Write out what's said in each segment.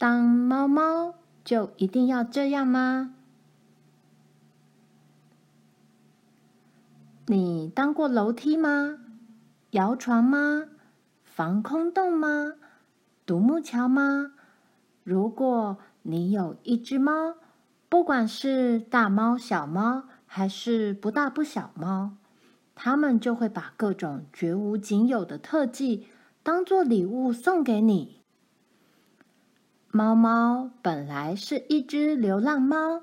当猫猫就一定要这样吗？你当过楼梯吗？摇床吗？防空洞吗？独木桥吗？如果你有一只猫，不管是大猫、小猫，还是不大不小猫，它们就会把各种绝无仅有的特技当做礼物送给你。猫猫本来是一只流浪猫。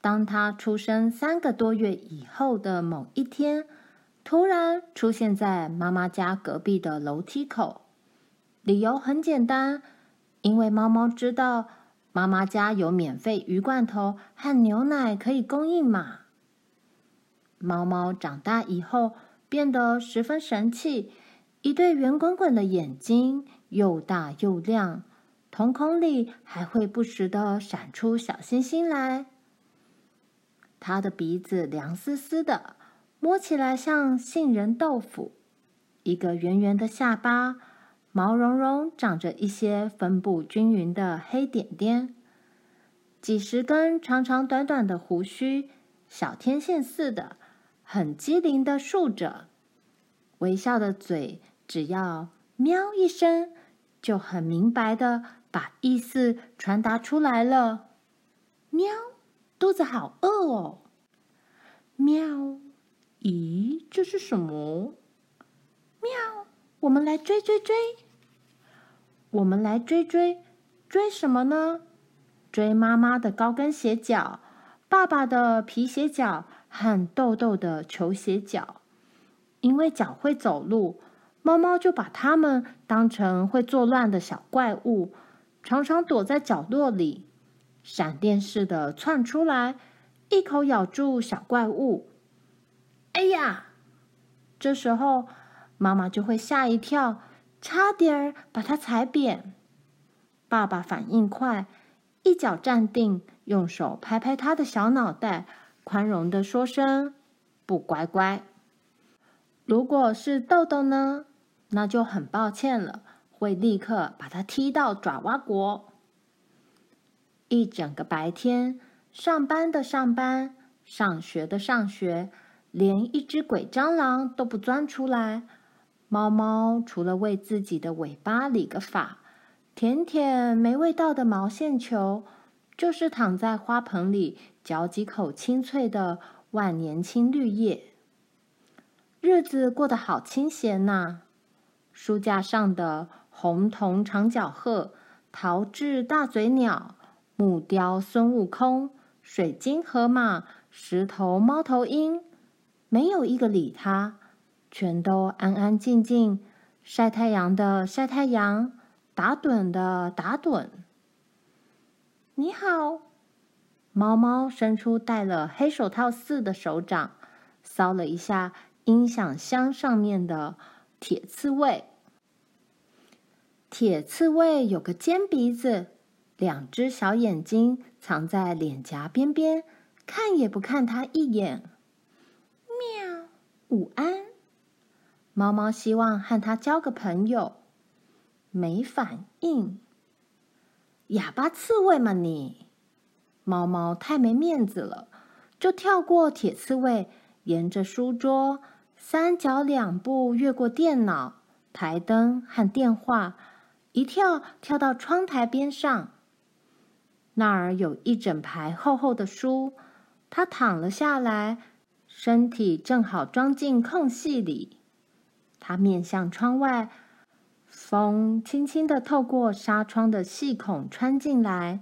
当它出生三个多月以后的某一天，突然出现在妈妈家隔壁的楼梯口。理由很简单，因为猫猫知道妈妈家有免费鱼罐头和牛奶可以供应嘛。猫猫长大以后变得十分神气，一对圆滚滚的眼睛，又大又亮，瞳孔里还会不时地闪出小星星来。它的鼻子凉丝丝的，摸起来像杏仁豆腐；一个圆圆的下巴，毛茸茸，长着一些分布均匀的黑点点；几十根长长短短的胡须，小天线似的，很机灵的竖着；微笑的嘴，只要喵一声，就很明白的把意思传达出来了。喵。肚子好饿哦！喵！咦，这是什么？喵！我们来追追追！我们来追追追什么呢？追妈妈的高跟鞋脚，爸爸的皮鞋脚和豆豆的球鞋脚。因为脚会走路，猫猫就把它们当成会作乱的小怪物，常常躲在角落里。闪电似的窜出来，一口咬住小怪物。哎呀！这时候妈妈就会吓一跳，差点儿把它踩扁。爸爸反应快，一脚站定，用手拍拍他的小脑袋，宽容地说声：“不乖乖。”如果是豆豆呢？那就很抱歉了，会立刻把它踢到爪哇国。一整个白天，上班的上班，上学的上学，连一只鬼蟑螂都不钻出来。猫猫除了为自己的尾巴理个发，舔舔没味道的毛线球，就是躺在花盆里嚼几口清脆的万年青绿叶。日子过得好清闲呐！书架上的红铜长角鹤、陶制大嘴鸟。木雕孙悟空、水晶河马、石头猫头鹰，没有一个理他，全都安安静静晒太阳的晒太阳，打盹的打盹。你好，猫猫伸出戴了黑手套似的手掌，搔了一下音响箱上面的铁刺猬。铁刺猬有个尖鼻子。两只小眼睛藏在脸颊边边，看也不看它一眼。喵，午安。猫猫希望和它交个朋友，没反应。哑巴刺猬嘛你！猫猫太没面子了，就跳过铁刺猬，沿着书桌三脚两步越过电脑、台灯和电话，一跳跳到窗台边上。那儿有一整排厚厚的书，他躺了下来，身体正好装进空隙里。他面向窗外，风轻轻地透过纱窗的细孔穿进来。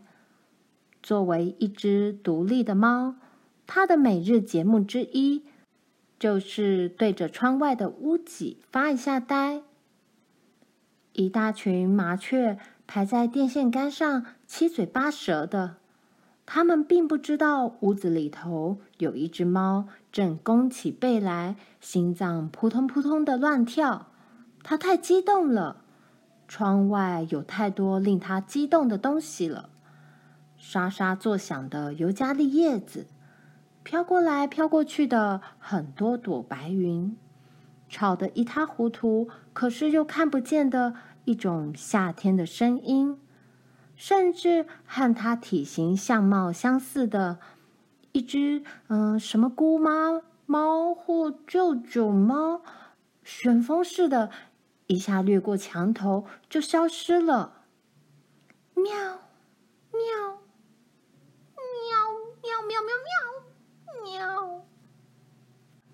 作为一只独立的猫，它的每日节目之一，就是对着窗外的屋脊发一下呆。一大群麻雀。排在电线杆上，七嘴八舌的。他们并不知道屋子里头有一只猫正弓起背来，心脏扑通扑通的乱跳。它太激动了。窗外有太多令它激动的东西了。沙沙作响的尤加利叶子，飘过来飘过去的很多朵白云，吵得一塌糊涂，可是又看不见的。一种夏天的声音，甚至和它体型相貌相似的一只，嗯、什么姑妈猫或舅舅猫，旋风似的，一下掠过墙头就消失了。喵，喵，喵，喵，喵，喵，喵。喵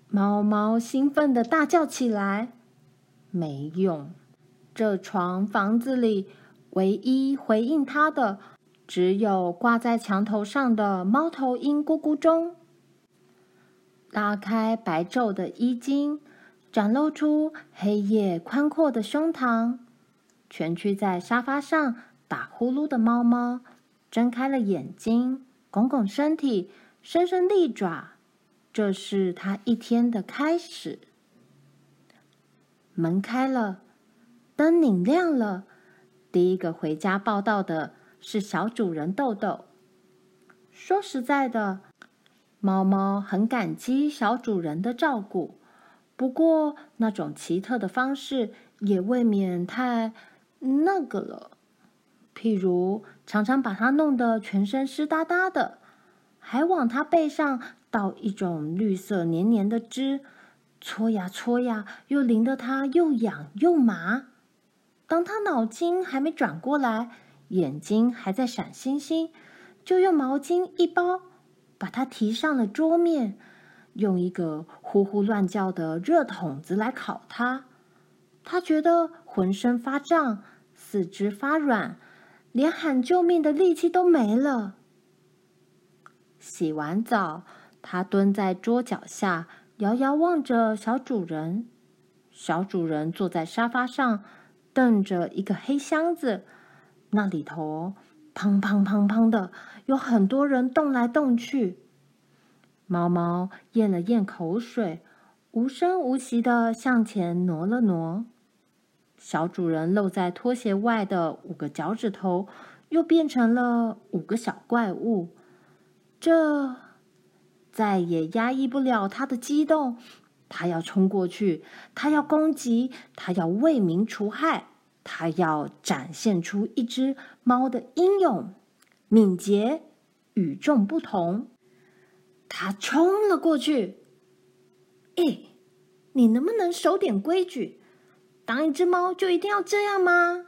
猫猫兴奋的大叫起来，没用，这床房子里。唯一回应它的，只有挂在墙头上的猫头鹰咕咕钟。拉开白昼的衣襟，展露出黑夜宽阔的胸膛。蜷曲在沙发上打呼噜的猫猫，睁开了眼睛，拱拱身体，伸伸利爪。这是他一天的开始。门开了，灯拧亮了。第一个回家报到的是小主人豆豆。说实在的，猫猫很感激小主人的照顾，不过那种奇特的方式也未免太那个了。譬如常常把它弄得全身湿哒哒的，还往他背上倒一种绿色黏黏的汁，搓呀搓呀，又淋得他又痒又麻。当他脑筋还没转过来，眼睛还在闪星星，就用毛巾一包，把它提上了桌面，用一个呼呼乱叫的热桶子来烤它。他觉得浑身发胀，四肢发软，连喊救命的力气都没了。洗完澡，他蹲在桌脚下，遥遥望着小主人。小主人坐在沙发上。瞪着一个黑箱子，那里头砰砰砰砰的，有很多人动来动去。猫猫咽了咽口水，无声无息地向前挪了挪。小主人露在拖鞋外的五个脚趾头，又变成了五个小怪物。这再也压抑不了他的激动。他要冲过去，他要攻击，他要为民除害，他要展现出一只猫的英勇、敏捷、与众不同。他冲了过去。哎，你能不能守点规矩？当一只猫就一定要这样吗？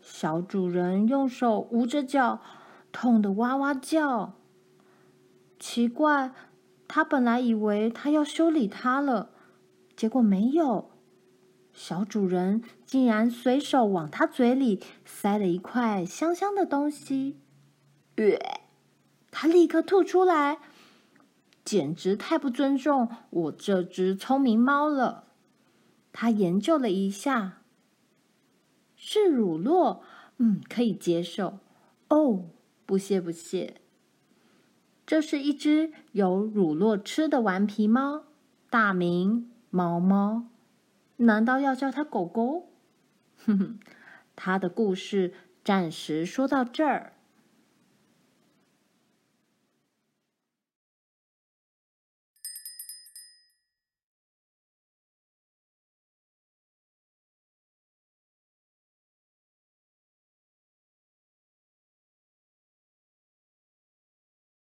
小主人用手捂着脚，痛得哇哇叫。奇怪。他本来以为他要修理它了，结果没有。小主人竟然随手往他嘴里塞了一块香香的东西，呃，他立刻吐出来，简直太不尊重我这只聪明猫了。他研究了一下，是乳酪，嗯，可以接受。哦，不谢不谢。这是一只有乳酪吃的顽皮猫，大名毛毛。难道要叫它狗狗？哼哼，它的故事暂时说到这儿。